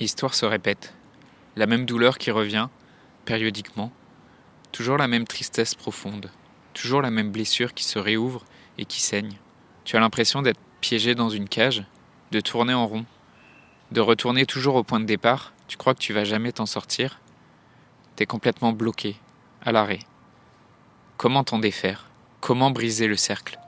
L'histoire se répète. La même douleur qui revient, périodiquement. Toujours la même tristesse profonde. Toujours la même blessure qui se réouvre et qui saigne. Tu as l'impression d'être piégé dans une cage, de tourner en rond, de retourner toujours au point de départ. Tu crois que tu vas jamais t'en sortir. T'es complètement bloqué, à l'arrêt. Comment t'en défaire? Comment briser le cercle?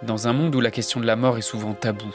Dans un monde où la question de la mort est souvent taboue,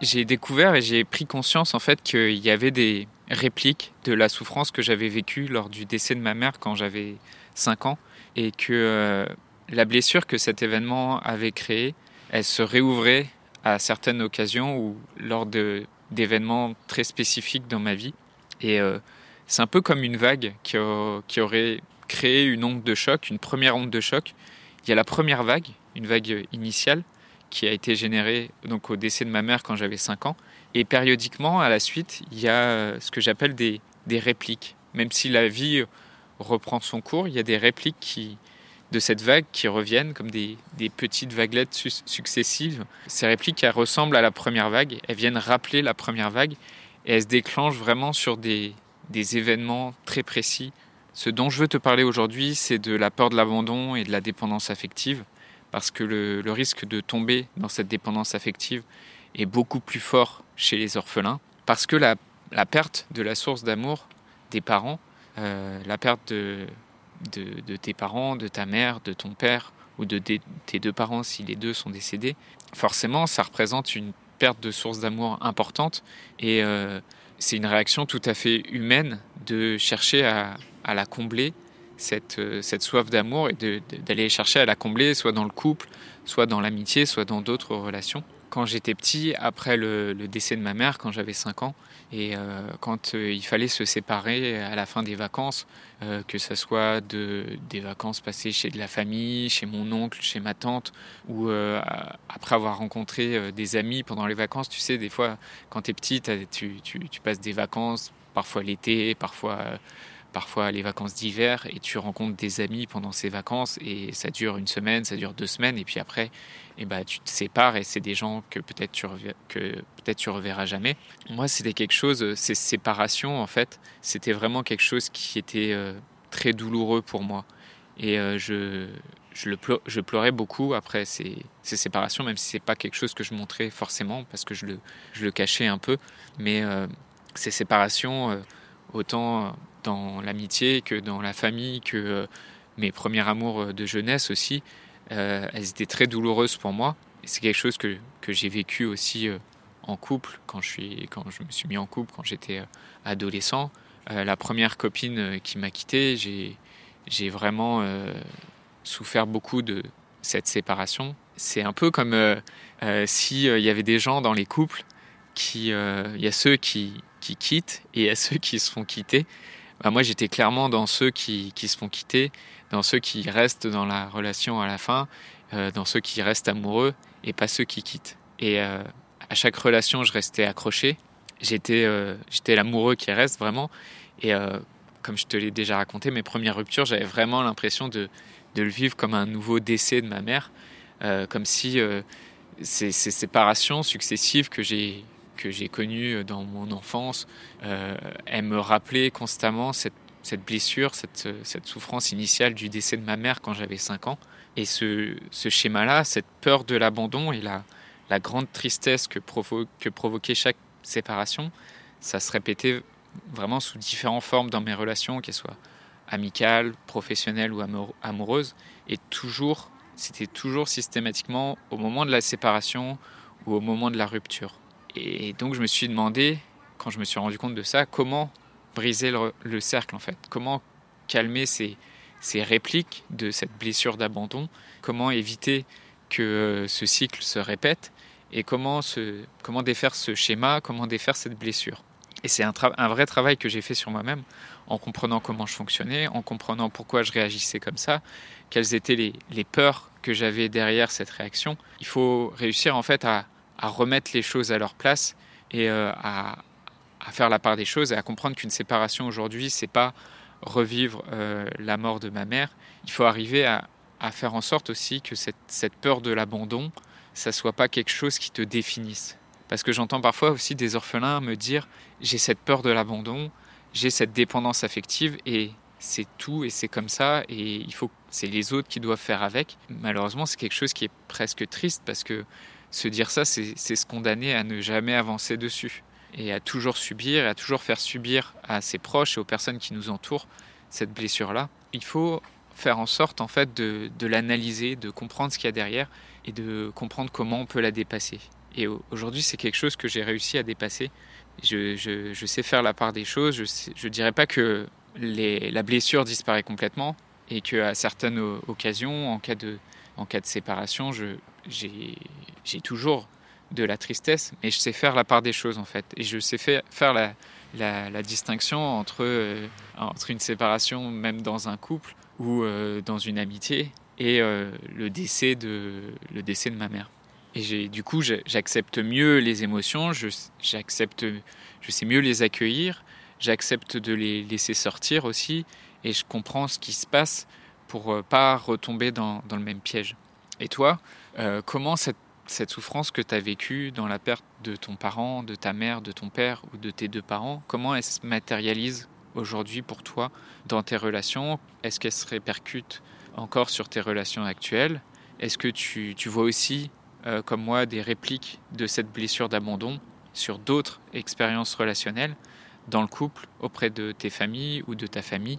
j'ai découvert et j'ai pris conscience en fait qu'il y avait des répliques de la souffrance que j'avais vécue lors du décès de ma mère quand j'avais 5 ans et que euh, la blessure que cet événement avait créée, elle se réouvrait à certaines occasions ou lors d'événements très spécifiques dans ma vie. Et euh, c'est un peu comme une vague qui, qui aurait créé une onde de choc, une première onde de choc. Il y a la première vague, une vague initiale, qui a été généré donc au décès de ma mère quand j'avais 5 ans. Et périodiquement, à la suite, il y a euh, ce que j'appelle des, des, répliques. Même si la vie reprend son cours, il y a des répliques qui, de cette vague qui reviennent comme des, des petites vaguelettes successives. Ces répliques, elles ressemblent à la première vague, elles viennent rappeler la première vague et elles se déclenchent vraiment sur des, des événements très précis. Ce dont je veux te parler aujourd'hui, c'est de la peur de l'abandon et de la dépendance affective parce que le, risque de tomber dans cette dépendance affective est beaucoup plus fort chez les orphelins, parce que la, perte de la source d'amour des parents, euh, la perte de, tes parents, de ta mère, de ton père, ou de tes deux parents si les deux sont décédés, forcément ça représente une perte de source d'amour importante, et euh, c'est une réaction tout à fait humaine de chercher à la combler cette, euh, cette soif d'amour et d'aller chercher à la combler, soit dans le couple, soit dans l'amitié, soit dans d'autres relations. Quand j'étais petit, après le, décès de ma mère, quand j'avais 5 ans, et euh, quand euh, il fallait se séparer à la fin des vacances, que ce soit de, des vacances passées chez de la famille, chez mon oncle, chez ma tante, ou après avoir rencontré des amis pendant les vacances, tu sais, des fois, quand tu es petit, tu, tu, passes des vacances, parfois l'été, parfois parfois les vacances d'hiver et tu rencontres des amis pendant ces vacances et ça dure une semaine, ça dure deux semaines et puis après eh ben, tu te sépares et c'est des gens que peut-être tu, peut-être tu reverras jamais. Moi c'était quelque chose, ces séparations en fait, c'était vraiment quelque chose qui était euh, très douloureux pour moi et euh, je, je, le je pleurais beaucoup après ces, ces séparations même si c'est pas quelque chose que je montrais forcément parce que je le, je le cachais un peu mais euh, ces séparations autant dans l'amitié que dans la famille, que euh, mes premiers amours euh, de jeunesse aussi, euh, elles étaient très douloureuses pour moi. C'est quelque chose que, que j'ai vécu aussi en couple, quand je, suis, quand je me suis mis en couple, quand j'étais adolescent. la première copine qui m'a quitté, j'ai, j'ai vraiment souffert beaucoup de cette séparation. C'est un peu comme s'il y avait des gens dans les couples qui, il y a ceux qui, qui quittent et a ceux qui se font quitter. Bah, moi j'étais clairement dans ceux qui, qui, se font quitter, dans ceux qui restent dans la relation à la fin, euh, dans ceux qui restent amoureux et pas ceux qui quittent. Et euh, à chaque relation, je restais accroché. J'étais euh, l'amoureux qui reste vraiment. Et comme je te l'ai déjà raconté, mes premières ruptures, j'avais vraiment l'impression de, de, le vivre comme un nouveau décès de ma mère, comme si ces séparations successives que j'ai que j'ai connu dans mon enfance, euh, elle me rappelait constamment cette, blessure, cette, souffrance initiale du décès de ma mère quand j'avais 5 ans. Et ce, schéma-là, cette peur de l'abandon et la, grande tristesse que, que provoquait chaque séparation, ça se répétait vraiment sous différentes formes dans mes relations, qu'elles soient amicales, professionnelles ou amoureuses. Et toujours, c'était toujours systématiquement au moment de la séparation ou au moment de la rupture. Et donc je me suis demandé, quand je me suis rendu compte de ça, comment briser le, cercle en fait, comment calmer ces, répliques de cette blessure d'abandon, comment éviter que ce cycle se répète? Et comment, défaire ce schéma, comment défaire cette blessure? Et c'est un, vrai travail que j'ai fait sur moi-même, en comprenant comment je fonctionnais, en comprenant pourquoi je réagissais comme ça, quelles étaient les peurs que j'avais derrière cette réaction. Il faut réussir en fait à, à remettre les choses à leur place et euh, à, faire la part des choses et à comprendre qu'une séparation aujourd'hui, c'est pas revivre euh, la mort de ma mère. Il faut arriver à, à faire en sorte aussi que cette, cette peur de l'abandon, ça soit pas quelque chose qui te définisse. Parce que j'entends parfois aussi des orphelins me dire j'ai cette peur de l'abandon, j'ai cette dépendance affective et c'est tout et c'est comme ça et il faut c'est les autres qui doivent faire avec. Malheureusement, c'est quelque chose qui est presque triste parce que se dire ça, c'est se condamner à ne jamais avancer dessus et à toujours subir et à toujours faire subir à ses proches et aux personnes qui nous entourent cette blessure-là. Il faut faire en sorte en fait de, l'analyser, de comprendre ce qu'il y a derrière et de comprendre comment on peut la dépasser. Et aujourd'hui, c'est quelque chose que j'ai réussi à dépasser. Je, je, je, sais faire la part des choses. Je ne dirais pas que la blessure disparaît complètement et qu'à certaines occasions, en cas de, en cas de séparation, j'ai toujours de la tristesse, mais je sais faire la part des choses en fait. Et je sais faire, la, distinction entre, euh, entre une séparation, même dans un couple ou euh, dans une amitié, et euh, le, décès de, le décès de ma mère. Et du coup, j'accepte mieux les émotions, je sais mieux les accueillir, j'accepte de les laisser sortir aussi, et je comprends ce qui se passe pour euh, pas retomber dans le même piège. Et toi, euh, comment cette, souffrance que tu as vécue dans la perte de ton parent, de ta mère, de ton père ou de tes deux parents, comment elle se matérialise aujourd'hui pour toi dans tes relations? Est-ce qu'elle se répercute encore sur tes relations actuelles? Est-ce que tu, tu vois aussi euh, comme moi, des répliques de cette blessure d'abandon sur d'autres expériences relationnelles dans le couple, auprès de tes familles ou de ta famille?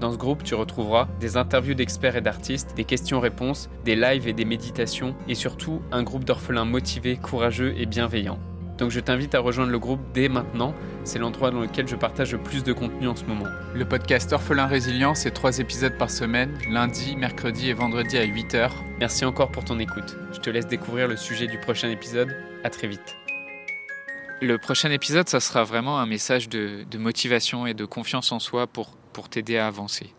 Dans ce groupe, tu retrouveras des interviews d'experts et d'artistes, des questions-réponses, des lives et des méditations, et surtout un groupe d'orphelins motivés, courageux et bienveillants. Donc je t'invite à rejoindre le groupe dès maintenant, c'est l'endroit dans lequel je partage le plus de contenu en ce moment. Le podcast Orphelin Résilient, c'est trois épisodes par semaine, lundi, mercredi et vendredi à 8h. Merci encore pour ton écoute. Je te laisse découvrir le sujet du prochain épisode. À très vite. Le prochain épisode, ça sera vraiment un message de, de motivation et de confiance en soi pour pour t'aider à avancer.